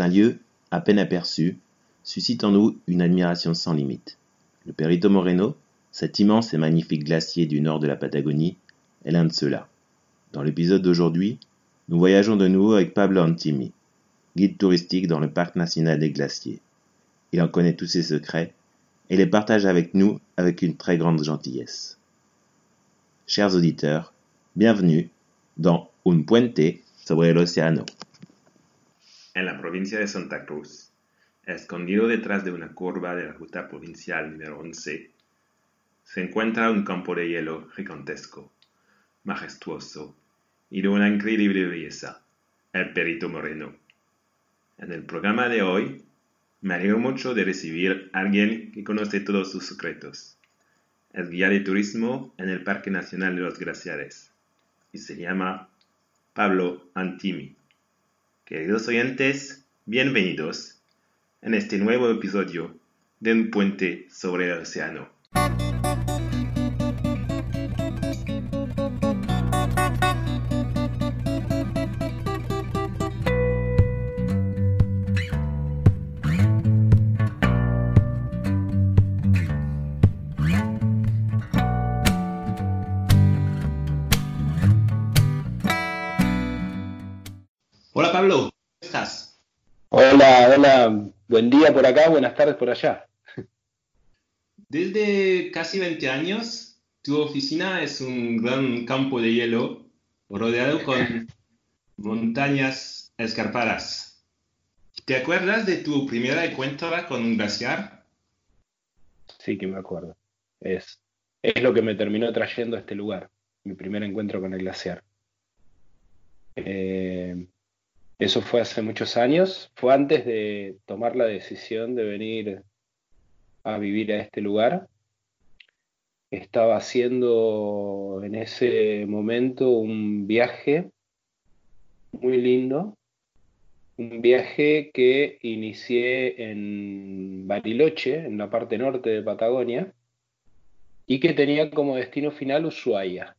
Certains lieux, à peine aperçus, suscitent en nous une admiration sans limite. Le Perito Moreno, cet immense et magnifique glacier du nord de la Patagonie, est l'un de ceux-là. Dans l'épisode d'aujourd'hui, nous voyageons de nouveau avec Pablo Antimi, guide touristique dans le parc national des glaciers. Il en connaît tous ses secrets et les partage avec nous avec une très grande gentillesse. Chers auditeurs, bienvenue dans Un puente sobre el océano. En la provincia de Santa Cruz, escondido detrás de una curva de la ruta provincial número 11, se encuentra un campo de hielo gigantesco, majestuoso y de una increíble belleza, el Perito Moreno. En el programa de hoy, me alegro mucho de recibir a alguien que conoce todos sus secretos. Es guía de turismo en el Parque Nacional de los Glaciares y se llama Pablo Antimi. Queridos oyentes, bienvenidos en este nuevo episodio de Un puente sobre el océano. Por allá. Desde casi 20 años, tu oficina es un gran campo de hielo rodeado con montañas escarpadas. ¿Te acuerdas de tu primera encuentro con un glaciar? Sí que me acuerdo. Es, es lo que me terminó trayendo a este lugar, mi primer encuentro con el glaciar. Eh, eso fue hace muchos años, fue antes de tomar la decisión de venir a vivir a este lugar. Estaba haciendo en ese momento un viaje muy lindo, un viaje que inicié en Bariloche, en la parte norte de Patagonia, y que tenía como destino final Ushuaia.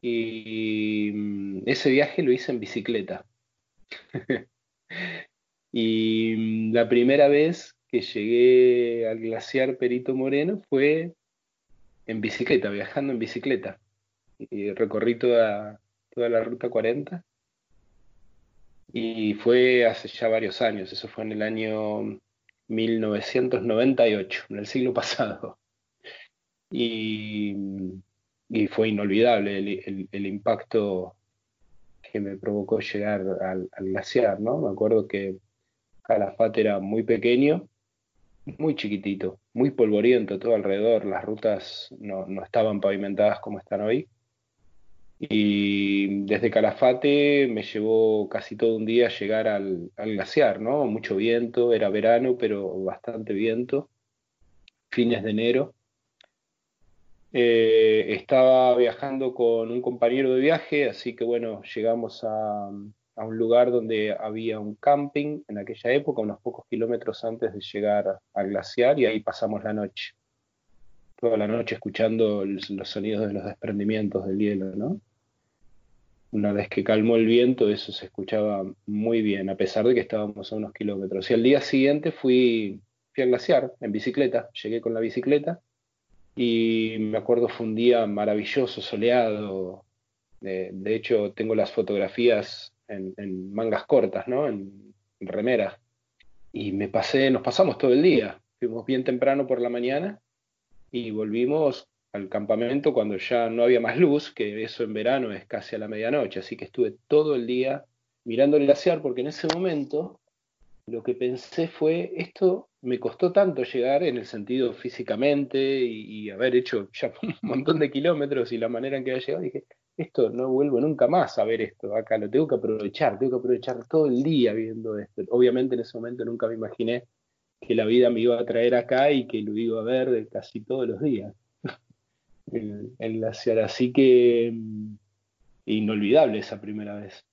Y mm, ese viaje lo hice en bicicleta. y mm, la primera vez que llegué al glaciar Perito Moreno fue en bicicleta, viajando en bicicleta. Y recorrí toda, toda la ruta 40. Y fue hace ya varios años, eso fue en el año 1998, en el siglo pasado. Y, y fue inolvidable el, el, el impacto que me provocó llegar al, al, glaciar, ¿no? Me acuerdo que Calafate era muy pequeño, muy chiquitito, muy polvoriento todo alrededor, las rutas no, no estaban pavimentadas como están hoy. Y desde Calafate me llevó casi todo un día llegar al, al glaciar, ¿no? Mucho viento, era verano, pero bastante viento, fines de enero. Eh, estaba viajando con un compañero de viaje, así que bueno, llegamos a, un lugar donde había un camping en aquella época, unos pocos kilómetros antes de llegar al glaciar, y ahí pasamos la noche. Toda la noche escuchando los, los sonidos de los desprendimientos del hielo, ¿no? Una vez que calmó el viento, eso se escuchaba muy bien, a pesar de que estábamos a unos kilómetros. Y al día siguiente fui, fui al glaciar en bicicleta, llegué con la bicicleta y me acuerdo fue un día maravilloso, soleado. De, hecho, tengo las fotografías en, mangas cortas, ¿no? En, en, remeras. Y me pasé, nos pasamos todo el día. Fuimos bien temprano por la mañana y volvimos al campamento cuando ya no había más luz, que eso en verano es casi a la medianoche. Así que estuve todo el día mirando el glaciar porque en ese momento lo que pensé fue, esto me costó tanto llegar en el sentido físicamente y, haber hecho ya un montón de kilómetros y la manera en que había llegado, dije, esto no vuelvo nunca más a ver esto acá, lo tengo que aprovechar, tengo que aprovechar todo el día viendo esto. Obviamente en ese momento nunca me imaginé que la vida me iba a traer acá y que lo iba a ver casi todos los días. el glaciar, así que inolvidable esa primera vez.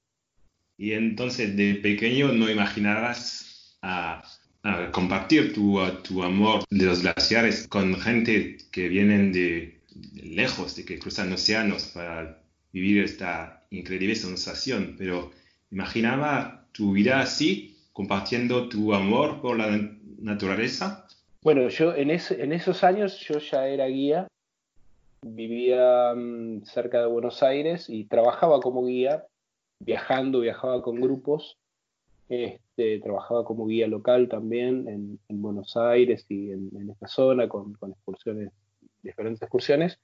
Y entonces de pequeño no imaginabas a compartir tu, tu, amor de los glaciares con gente que vienen de, lejos, de que cruzan océanos para vivir esta increíble sensación. Pero imaginaba tu vida así, compartiendo tu amor por la naturaleza. Bueno, yo en, en esos años yo ya era guía, vivía mm, cerca de Buenos Aires y trabajaba como guía, viajando, viajaba con grupos este, trabajaba como guía local también en, Buenos Aires y en, esta zona con, excursiones, diferentes excursiones.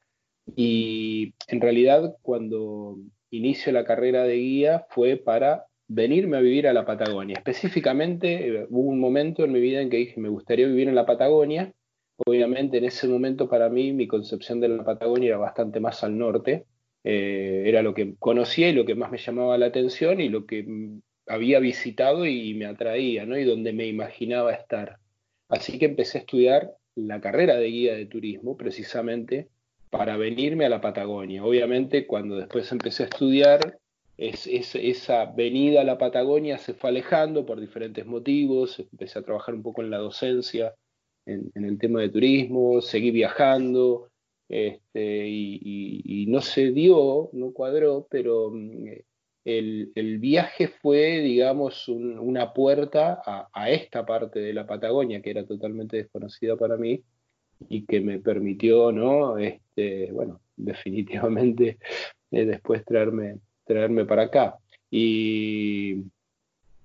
Y en realidad cuando inicio la carrera de guía fue para venirme a vivir a la Patagonia. Específicamente eh, hubo un momento en mi vida en que dije me gustaría vivir en la Patagonia. Obviamente en ese momento para mí mi concepción de la Patagonia era bastante más al norte. Eh, era lo que conocía y lo que más me llamaba la atención y lo que había visitado y me atraía, ¿no? Y donde me imaginaba estar. Así que empecé a estudiar la carrera de guía de turismo precisamente para venirme a la Patagonia. Obviamente cuando después empecé a estudiar, es, esa venida a la Patagonia se fue alejando por diferentes motivos, empecé a trabajar un poco en la docencia, en, el tema de turismo, seguí viajando, este, y, no se dio, no cuadró, pero mm, el, viaje fue, digamos, una puerta a, esta parte de la Patagonia que era totalmente desconocida para mí y que me permitió, ¿no? Este, bueno, definitivamente eh, después traerme, traerme para acá. Y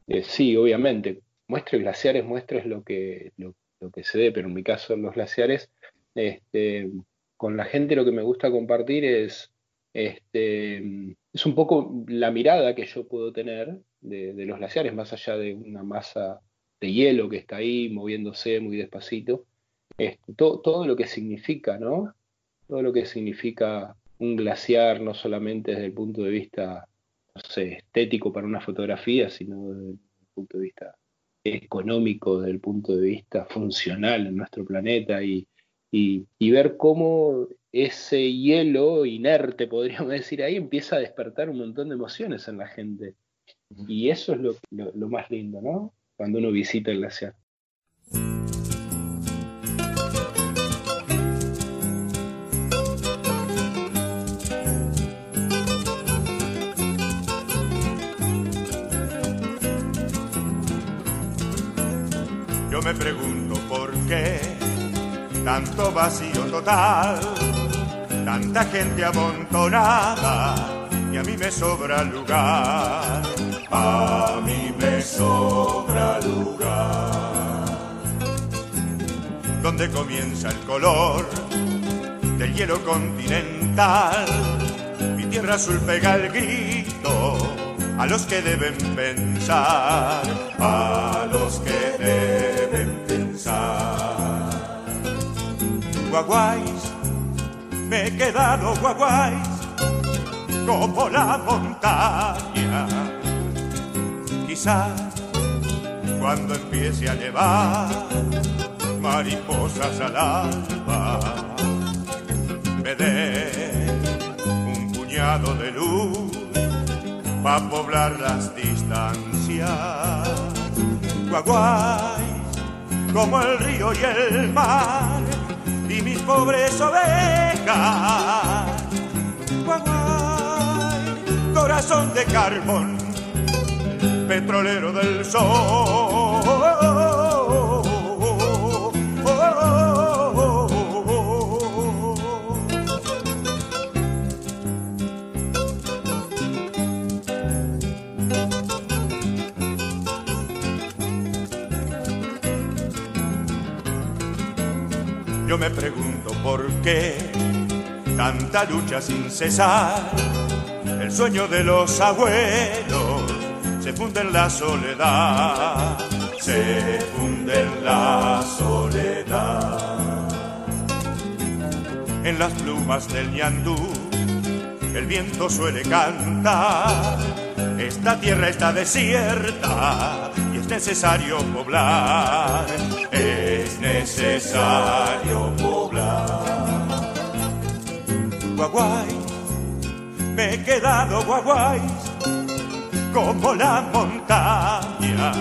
eh, sí, obviamente, muestres glaciares, muestres lo que, lo, que se dé, pero en mi caso los glaciares, este, con la gente lo que me gusta compartir es este, es un poco la mirada que yo puedo tener de, los glaciares, más allá de una masa de hielo que está ahí moviéndose muy despacito. Este, todo, lo que significa, ¿no? Todo lo que significa un glaciar, no solamente desde el punto de vista, no sé, estético para una fotografía, sino desde el punto de vista económico, desde el punto de vista funcional en nuestro planeta y, y, ver cómo ese hielo inerte, podríamos decir ahí, empieza a despertar un montón de emociones en la gente. Y eso es lo, lo más lindo, ¿no? Cuando uno visita el glaciar. Yo me pregunto por qué tanto vacío total, tanta gente amontonada y a mí me sobra lugar, a mí me sobra lugar. Donde comienza el color del hielo continental, mi tierra azul pega el grito a los que deben pensar, a los que deben pensar guaguáis, me he quedado guaguáis como la montaña. Quizás cuando empiece a llevar mariposas al alba, me dé un puñado de luz para poblar las distancias. Guaguáis, como el río y el mar pobres ovejas. Corazón de carbón, petrolero del sol. Yo me pregunto por qué tanta lucha sin cesar. El sueño de los abuelos se funde en la soledad, se funde en la soledad. En las plumas del ñandú el viento suele cantar. Esta tierra está desierta y es necesario poblar es necesario poblar. Guaguay, me he quedado guaguay, como la montaña.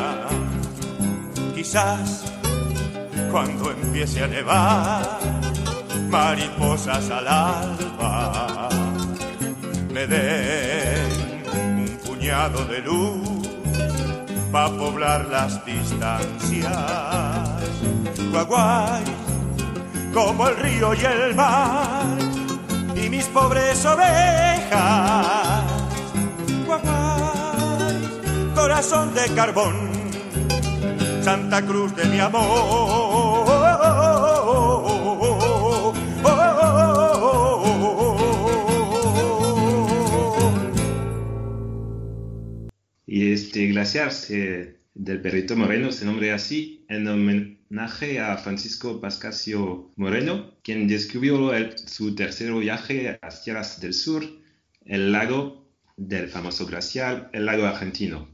Quizás cuando empiece a nevar, mariposas al alba, me den un puñado de luz para poblar las distancias. Guaguay, como el río y el mar, y mis pobres ovejas. Corazón de carbón Santa Cruz de mi amor. Y este glaciar del Perrito Moreno se nombra así en homenaje a Francisco Pascasio Moreno, quien descubrió su tercer viaje a las tierras del sur, el lago del famoso glaciar, el lago argentino.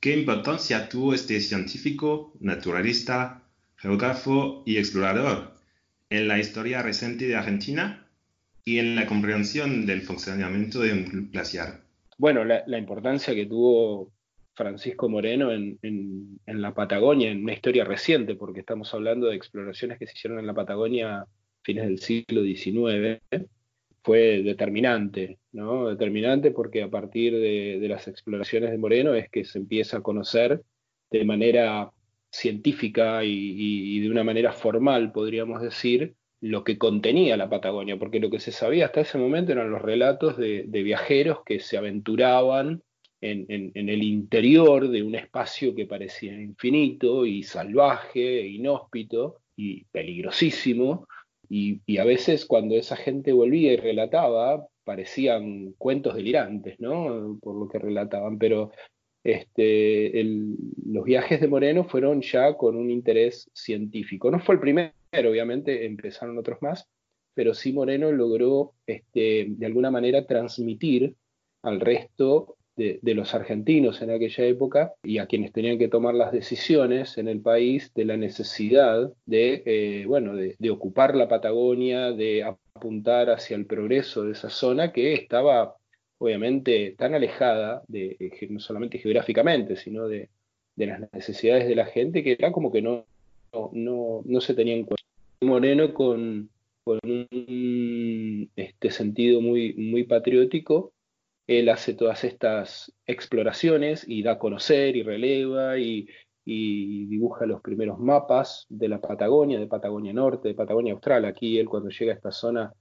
¿Qué importancia tuvo este científico, naturalista, geógrafo y explorador en la historia reciente de Argentina y en la comprensión del funcionamiento de un glaciar? Bueno, la, importancia que tuvo Francisco Moreno en, la Patagonia, en una historia reciente, porque estamos hablando de exploraciones que se hicieron en la Patagonia a fines del siglo XIX, fue determinante, ¿no? Determinante porque a partir de, las exploraciones de Moreno es que se empieza a conocer de manera científica y, de una manera formal, podríamos decir, lo que contenía la Patagonia, porque lo que se sabía hasta ese momento eran los relatos de, viajeros que se aventuraban en, el interior de un espacio que parecía infinito y salvaje, e inhóspito y peligrosísimo, y, a veces cuando esa gente volvía y relataba, parecían cuentos delirantes, ¿no? Por lo que relataban, pero este, los viajes de Moreno fueron ya con un interés científico. No fue el primero, obviamente, empezaron otros más, pero sí Moreno logró este, de alguna manera transmitir al resto de, los argentinos en aquella época y a quienes tenían que tomar las decisiones en el país de la necesidad de, eh, bueno, de, ocupar la Patagonia, de apuntar hacia el progreso de esa zona que estaba obviamente tan alejada, de, eh, no solamente geográficamente, sino de, las necesidades de la gente, que era como que no, no, no, se tenía en cuenta. Moreno con, con un este sentido muy, muy patriótico él hace todas estas exploraciones y da a conocer y releva y, dibuja los primeros mapas de la Patagonia, de Patagonia Norte, de Patagonia Austral. Aquí él cuando llega a esta zona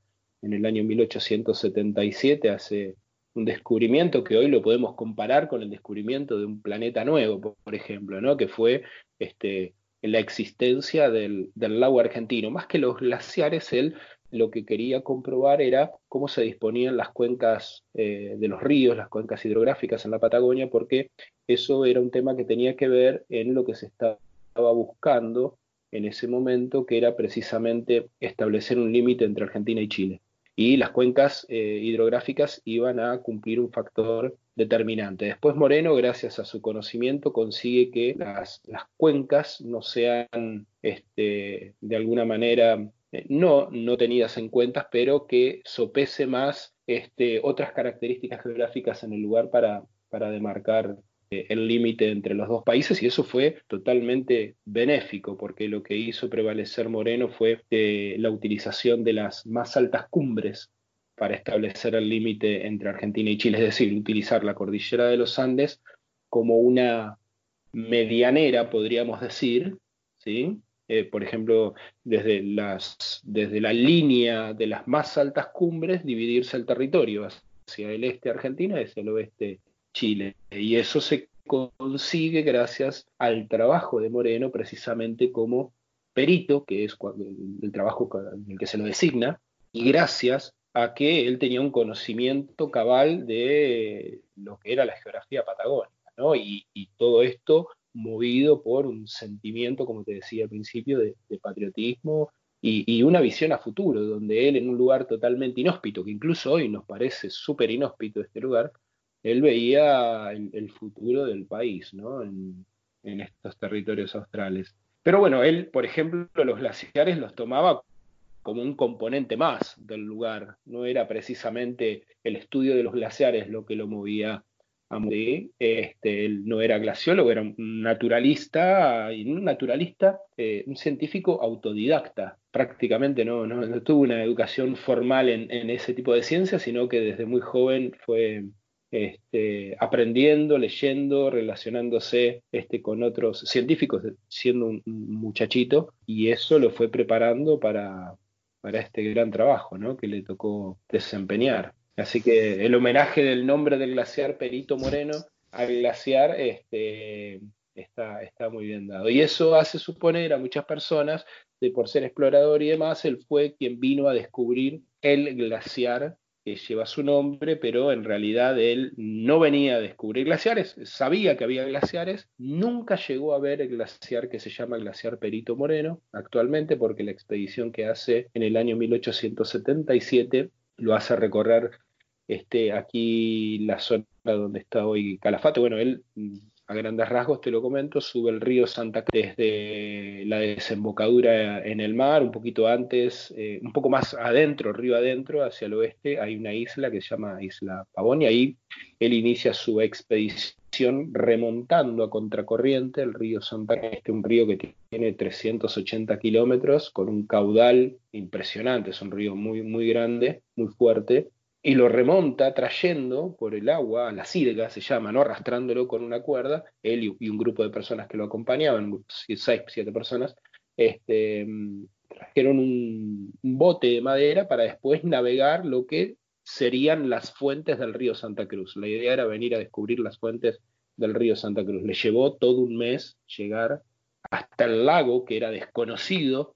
en el año 1877 hace un descubrimiento que hoy lo podemos comparar con el descubrimiento de un planeta nuevo, por, ejemplo, ¿no? que fue este, la existencia del, del, lago argentino. Más que los glaciares, él lo que quería comprobar era cómo se disponían las cuencas eh, de los ríos, las cuencas hidrográficas en la Patagonia, porque eso era un tema que tenía que ver en lo que se estaba buscando en ese momento, que era precisamente establecer un límite entre Argentina y Chile. Y las cuencas eh, hidrográficas iban a cumplir un factor determinante. Después Moreno, gracias a su conocimiento, consigue que las, cuencas no sean este, de alguna manera eh, no, no tenidas en cuenta, pero que sopese más este, otras características geográficas en el lugar para, para demarcar eh, el límite entre los dos países y eso fue totalmente benéfico porque lo que hizo prevalecer Moreno fue eh, la utilización de las más altas cumbres para establecer el límite entre Argentina y Chile, es decir, utilizar la cordillera de los Andes como una medianera, podríamos decir, ¿sí? Eh, por ejemplo, desde, las, desde la línea de las más altas cumbres, dividirse el territorio hacia el este Argentina y hacia el oeste Chile. Y eso se consigue gracias al trabajo de Moreno, precisamente como perito, que es el trabajo en el que se lo designa, y gracias a que él tenía un conocimiento cabal de lo que era la geografía patagónica, ¿no? y, y todo esto movido por un sentimiento, como te decía al principio, de, patriotismo y, una visión a futuro, donde él en un lugar totalmente inhóspito, que incluso hoy nos parece súper inhóspito este lugar, él veía el, futuro del país ¿no? en, estos territorios australes. Pero bueno, él, por ejemplo, los glaciares los tomaba como un componente más del lugar, no era precisamente el estudio de los glaciares lo que lo movía este, él no era glaciólogo, era un naturalista, un naturalista, eh, un científico autodidacta. Prácticamente no, no, tuvo una educación formal en, ese tipo de ciencias, sino que desde muy joven fue este, aprendiendo, leyendo, relacionándose este, con otros científicos, siendo un, muchachito, y eso lo fue preparando para, para este gran trabajo ¿no? que le tocó desempeñar. Así que el homenaje del nombre del glaciar Perito Moreno al glaciar este, está, está muy bien dado. Y eso hace suponer a muchas personas, de por ser explorador y demás, él fue quien vino a descubrir el glaciar que lleva su nombre, pero en realidad él no venía a descubrir glaciares, sabía que había glaciares, nunca llegó a ver el glaciar que se llama glaciar Perito Moreno actualmente, porque la expedición que hace en el año 1877 lo hace recorrer este, aquí la zona donde está hoy Calafate. Bueno, él a grandes rasgos te lo comento, sube el río Santa Cruz desde la desembocadura en el mar, un poquito antes, eh, un poco más adentro, río adentro, hacia el oeste, hay una isla que se llama Isla Pavón, y ahí él inicia su expedición remontando a contracorriente el río Santa Cruz, este un río que tiene 380 kilómetros, con un caudal impresionante, es un río muy, muy grande, muy fuerte, y lo remonta trayendo por el agua a la sirga, se llama, ¿no? arrastrándolo con una cuerda, él y, un grupo de personas que lo acompañaban, seis, siete personas, este, trajeron un, bote de madera para después navegar lo que serían las fuentes del río Santa Cruz. La idea era venir a descubrir las fuentes del río Santa Cruz. Le llevó todo un mes llegar hasta el lago que era desconocido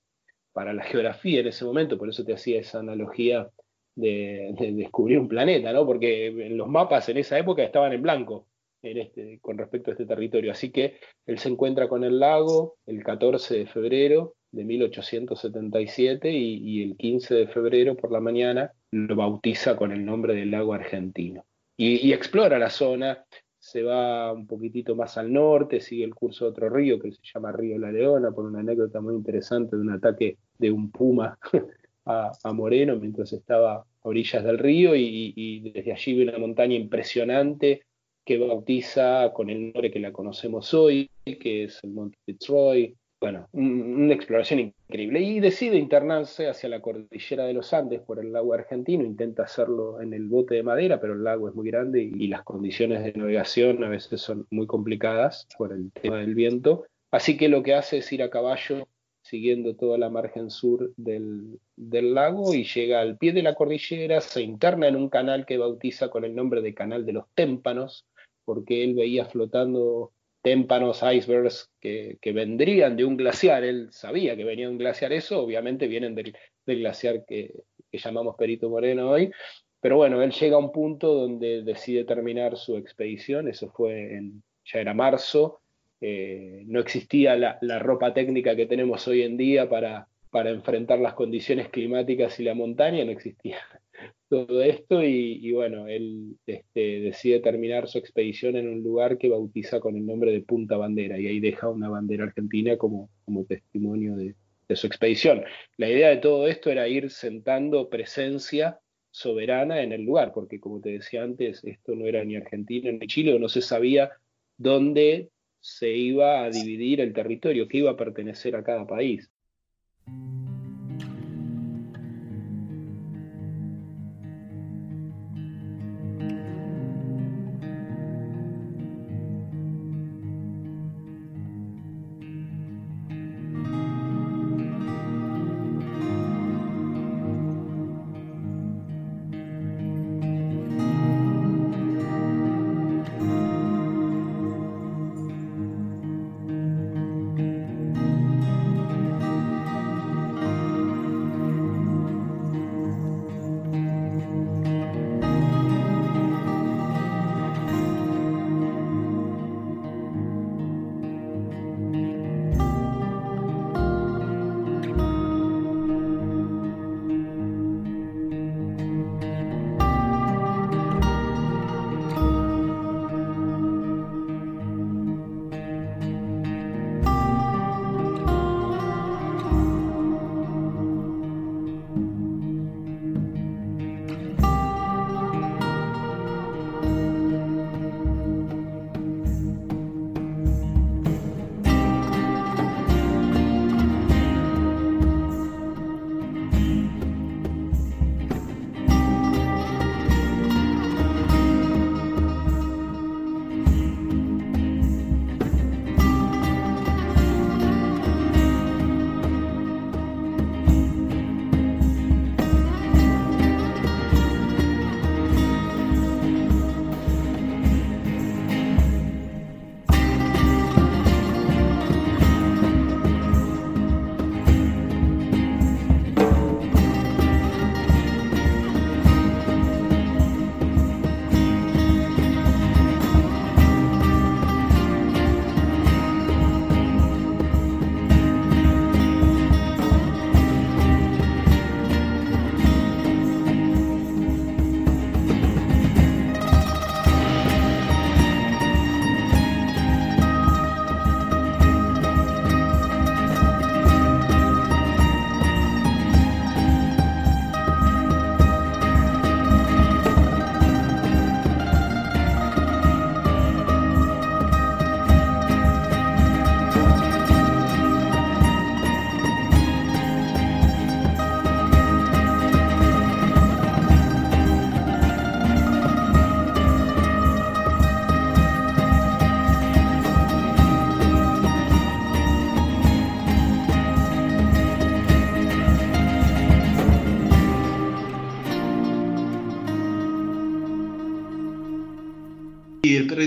para la geografía en ese momento, por eso te hacía esa analogía de, descubrir un planeta, ¿no? Porque en los mapas en esa época estaban en blanco en este, con respecto a este territorio. Así que él se encuentra con el lago el 14 de febrero de 1877 y, el 15 de febrero por la mañana lo bautiza con el nombre del lago argentino. Y, explora la zona, se va un poquitito más al norte, sigue el curso de otro río que se llama Río La Leona, por una anécdota muy interesante de un ataque de un puma a, Moreno mientras estaba a orillas del río y, desde allí ve una montaña impresionante que bautiza con el nombre que la conocemos hoy, que es el Monte Fitzroy. Bueno, una exploración increíble. Y decide internarse hacia la cordillera de los Andes por el lago argentino. Intenta hacerlo en el bote de madera, pero el lago es muy grande y las condiciones de navegación a veces son muy complicadas por el tema del viento. Así que lo que hace es ir a caballo siguiendo toda la margen sur del, lago y llega al pie de la cordillera, se interna en un canal que bautiza con el nombre de Canal de los Témpanos, porque él veía flotando témpanos, icebergs que, vendrían de un glaciar, él sabía que venía de un glaciar, eso obviamente vienen del, glaciar que, que, llamamos Perito Moreno hoy, pero bueno, él llega a un punto donde decide terminar su expedición, eso fue en, ya era marzo, eh, no existía la, ropa técnica que tenemos hoy en día para, enfrentar las condiciones climáticas y la montaña, no existía todo esto y, bueno, él este, decide terminar su expedición en un lugar que bautiza con el nombre de Punta Bandera y ahí deja una bandera argentina como, como testimonio de, de su expedición. La idea de todo esto era ir sentando presencia soberana en el lugar, porque como te decía antes, esto no era ni Argentina ni Chile, no se sabía dónde se iba a dividir el territorio, que iba a pertenecer a cada país.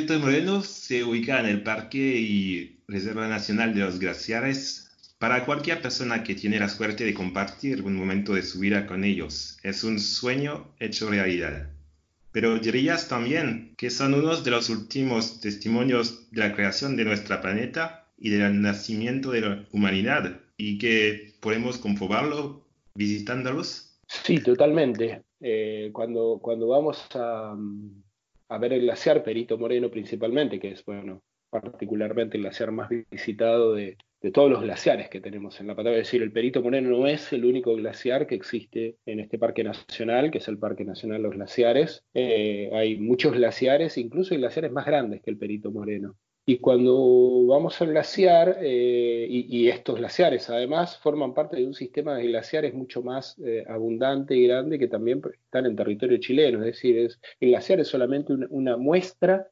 Perrito Moreno se ubica en el Parque y Reserva Nacional de los Glaciares. Para cualquier persona que tiene la suerte de compartir un momento de su vida con ellos, es un sueño hecho realidad. Pero dirías también que son unos de los últimos testimonios de la creación de nuestro planeta y del nacimiento de la humanidad y que podemos comprobarlo visitándolos. Sí, totalmente. Eh, cuando, cuando vamos a, a ver el glaciar Perito Moreno principalmente, que es, bueno, particularmente el glaciar más visitado de, todos los glaciares que tenemos en la Patagonia. Es decir, el Perito Moreno no es el único glaciar que existe en este parque nacional, que es el Parque Nacional Los Glaciares. Eh, hay muchos glaciares, incluso hay glaciares más grandes que el Perito Moreno. Y cuando vamos al glaciar, eh, y, estos glaciares además forman parte de un sistema de glaciares mucho más eh, abundante y grande que también están en territorio chileno, es decir, es, el glaciar es solamente una, muestra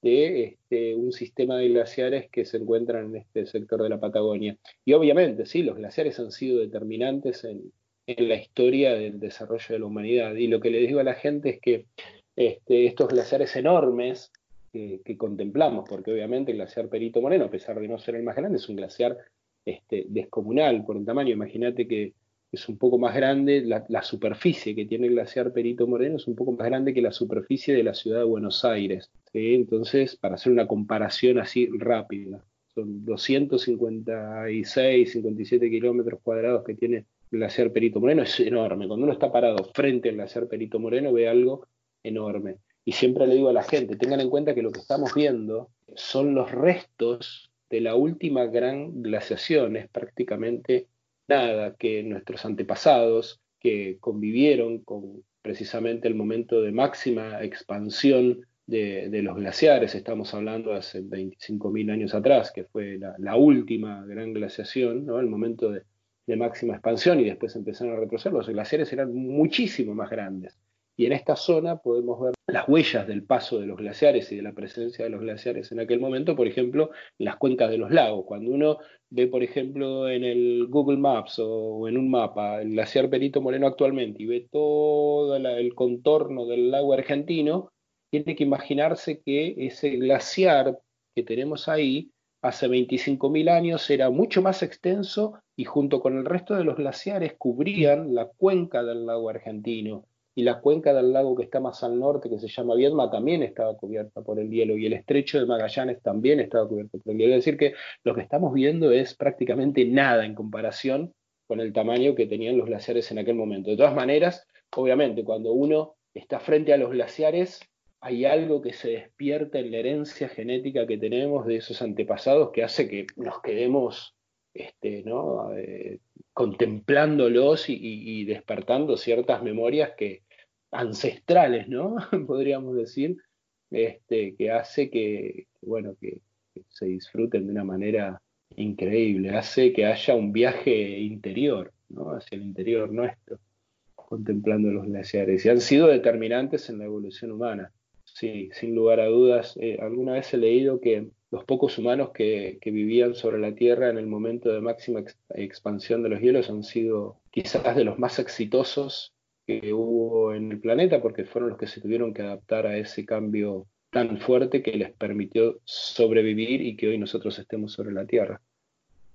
de este, un sistema de glaciares que se encuentran en este sector de la Patagonia. Y obviamente, sí, los glaciares han sido determinantes en, la historia del desarrollo de la humanidad. Y lo que le digo a la gente es que este, estos glaciares enormes, que, contemplamos, porque obviamente el glaciar Perito Moreno, a pesar de no ser el más grande, es un glaciar este, descomunal por el tamaño. Imagínate que es un poco más grande, la, superficie que tiene el glaciar Perito Moreno es un poco más grande que la superficie de la ciudad de Buenos Aires. Entonces, para hacer una comparación así rápida, son 256, 57 kilómetros cuadrados que tiene el glaciar Perito Moreno, es enorme. Cuando uno está parado frente al glaciar Perito Moreno ve algo enorme. Y siempre le digo a la gente, tengan en cuenta que lo que estamos viendo son los restos de la última gran glaciación, es prácticamente nada que nuestros antepasados que convivieron con precisamente el momento de máxima expansión de, los glaciares, estamos hablando hace 25.000 años atrás, que fue la, última gran glaciación, ¿no? el momento de, de máxima expansión y después empezaron a retroceder, los glaciares eran muchísimo más grandes. Y en esta zona podemos ver las huellas del paso de los glaciares y de la presencia de los glaciares en aquel momento, por ejemplo, en las cuencas de los lagos. Cuando uno ve, por ejemplo, en el Google Maps o en un mapa el glaciar Perito Moreno actualmente y ve todo el contorno del lago argentino, tiene que imaginarse que ese glaciar que tenemos ahí hace 25.000 años era mucho más extenso y junto con el resto de los glaciares cubrían la cuenca del lago argentino y la cuenca del lago que está más al norte, que se llama Viedma, también estaba cubierta por el hielo, y el estrecho de Magallanes también estaba cubierto por el hielo. Es decir, que lo que estamos viendo es prácticamente nada en comparación con el tamaño que tenían los glaciares en aquel momento. De todas maneras, obviamente, cuando uno está frente a los glaciares, hay algo que se despierta en la herencia genética que tenemos de esos antepasados que hace que nos quedemos este, ¿no? Eh, contemplándolos y, despertando ciertas memorias que, ancestrales, ¿no? Podríamos decir, este, que hace que, bueno, que, se disfruten de una manera increíble, hace que haya un viaje interior, ¿no? Hacia el interior nuestro, contemplando los glaciares. Y han sido determinantes en la evolución humana. Sí, sin lugar a dudas. Eh, alguna vez he leído que los pocos humanos que, que, vivían sobre la Tierra en el momento de máxima expansión de los hielos han sido quizás de los más exitosos que hubo en el planeta, porque fueron los que se tuvieron que adaptar a ese cambio tan fuerte que les permitió sobrevivir y que hoy nosotros estemos sobre la Tierra.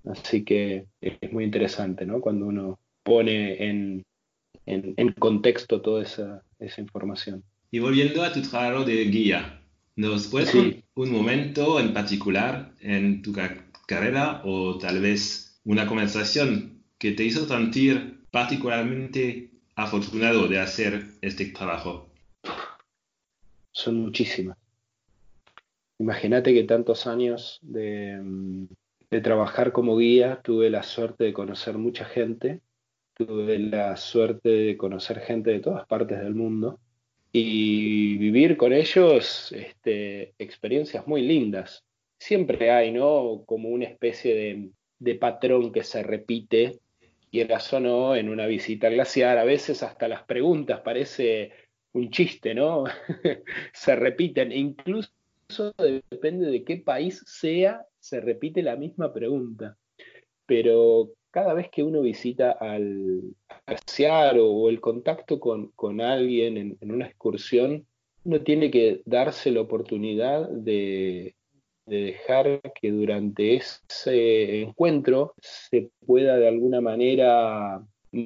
Así que es muy interesante, ¿no? Cuando uno pone en, en, contexto toda esa, esa, información. Y volviendo a tu trabajo de guía, ¿nos puedes sí. un momento en particular en tu carrera o tal vez una conversación que te hizo sentir particularmente afortunado de hacer este trabajo? Son muchísimas. Imagínate que tantos años de, de, trabajar como guía, tuve la suerte de conocer mucha gente, tuve la suerte de conocer gente de todas partes del mundo y vivir con ellos este, experiencias muy lindas. Siempre hay, ¿no? Como una especie de, de patrón que se repite quieras o no, en una visita glaciar, a veces hasta las preguntas parece un chiste, ¿no? se repiten, incluso depende de qué país sea, se repite la misma pregunta. Pero cada vez que uno visita al glaciar o, el contacto con, alguien en, una excursión, uno tiene que darse la oportunidad de, dejar que durante ese encuentro se pueda de alguna manera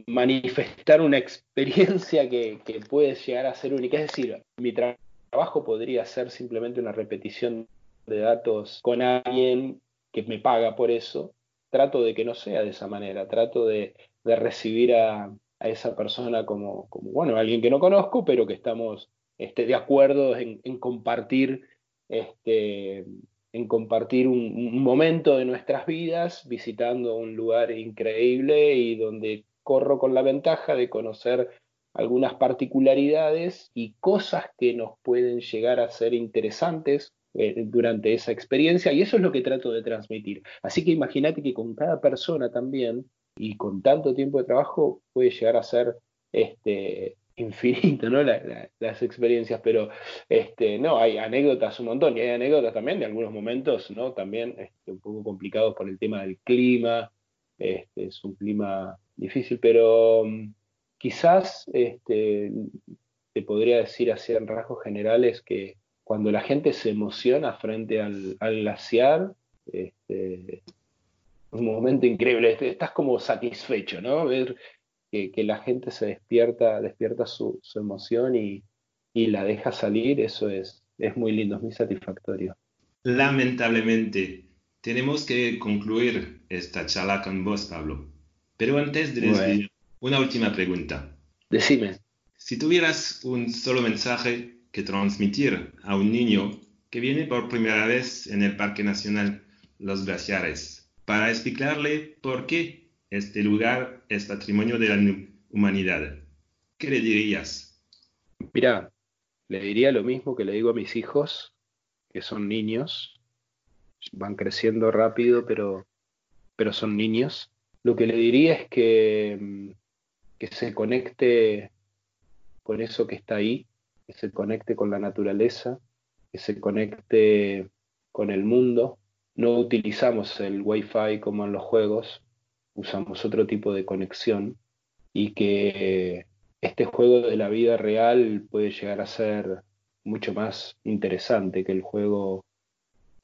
manifestar una experiencia que, puede llegar a ser única. Es decir, mi trabajo podría ser simplemente una repetición de datos con alguien que me paga por eso. Trato de que no sea de esa manera, trato de, recibir a, esa persona como, como, bueno, alguien que no conozco, pero que estamos este, de acuerdo en, compartir, este, en compartir un, momento de nuestras vidas visitando un lugar increíble y donde corro con la ventaja de conocer algunas particularidades y cosas que nos pueden llegar a ser interesantes eh, durante esa experiencia y eso es lo que trato de transmitir. Así que imagínate que con cada persona también y con tanto tiempo de trabajo puede llegar a ser este, infinito, ¿no? las experiencias, pero este, no, hay anécdotas un montón, y hay anécdotas también de algunos momentos, ¿no? También este, un poco complicados por el tema del clima, este, es un clima difícil, pero mm, quizás este, te podría decir así en rasgos generales que cuando la gente se emociona frente al, glaciar, este, un momento increíble, estás como satisfecho, ¿no? Ver que, la gente se despierta, despierta su, emoción y, la deja salir, eso es, es muy lindo, es muy satisfactorio. Lamentablemente, tenemos que concluir esta charla con vos, Pablo. Pero antes de despedir, una última pregunta. Decime. Si tuvieras un solo mensaje que transmitir a un niño que viene por primera vez en el Parque Nacional Los Glaciares, para explicarle por qué este lugar es patrimonio de la humanidad. ¿Qué le dirías? Mira, le diría lo mismo que le digo a mis hijos, que son niños, van creciendo rápido, pero, pero son niños. Lo que le diría es que, que se conecte con eso que está ahí, que se conecte con la naturaleza, que se conecte con el mundo. No utilizamos el Wi-Fi como en los juegos, usamos otro tipo de conexión y que este juego de la vida real puede llegar a ser mucho más interesante que el juego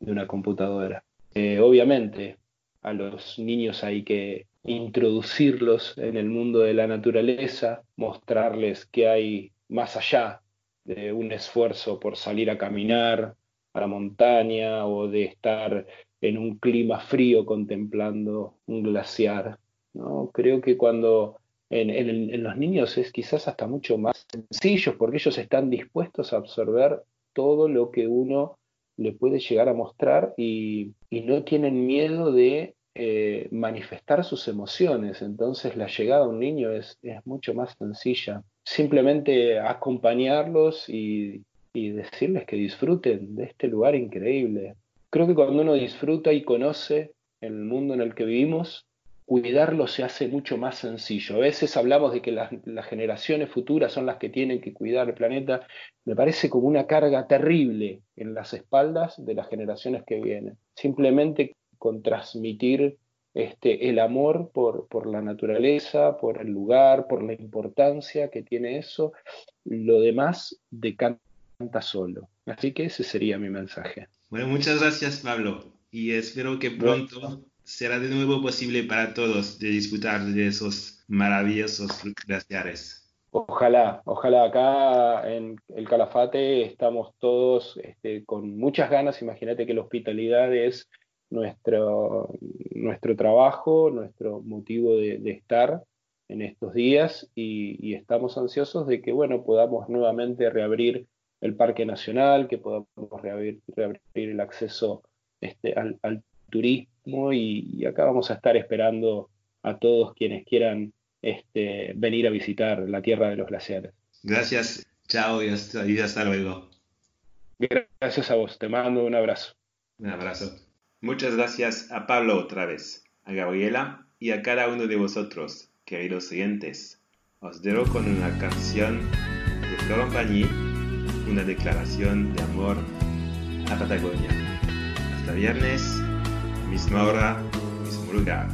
de una computadora. Eh, obviamente, a los niños hay que introducirlos en el mundo de la naturaleza, mostrarles que hay más allá de un esfuerzo por salir a caminar a la montaña o de estar en un clima frío contemplando un glaciar. ¿no? Creo que cuando en, los niños es quizás hasta mucho más sencillo porque ellos están dispuestos a absorber todo lo que uno le puede llegar a mostrar y, no tienen miedo de eh, manifestar sus emociones. Entonces la llegada a un niño es, es mucho más sencilla. Simplemente acompañarlos y, y decirles que disfruten de este lugar increíble. Creo que cuando uno disfruta y conoce el mundo en el que vivimos, cuidarlo se hace mucho más sencillo. A veces hablamos de que las, generaciones futuras son las que tienen que cuidar el planeta. Me parece como una carga terrible en las espaldas de las generaciones que vienen. Simplemente con transmitir este, el amor por, por la naturaleza, por el lugar, por la importancia que tiene eso, lo demás decanta solo. Así que ese sería mi mensaje. Bueno, muchas gracias Pablo y espero que pronto será de nuevo posible para todos de disfrutar de esos maravillosos glaciares. Ojalá, ojalá acá en el Calafate estamos todos este, con muchas ganas. Imagínate que la hospitalidad es nuestro, nuestro trabajo, nuestro motivo de, estar en estos días y, estamos ansiosos de que bueno podamos nuevamente reabrir el Parque Nacional, que podamos reabrir, el acceso este, al, turismo y, acá vamos a estar esperando a todos quienes quieran este, venir a visitar la tierra de los glaciares. Gracias, chao y hasta, y hasta luego. Gracias a vos, te mando un abrazo. Un abrazo. Muchas gracias a Pablo otra vez, a Gabriela y a cada uno de vosotros, queridos oyentes. Os dejo con una canción de Florent Pagny una declaración de amor a Patagonia. Hasta viernes, misma hora, mismo lugar.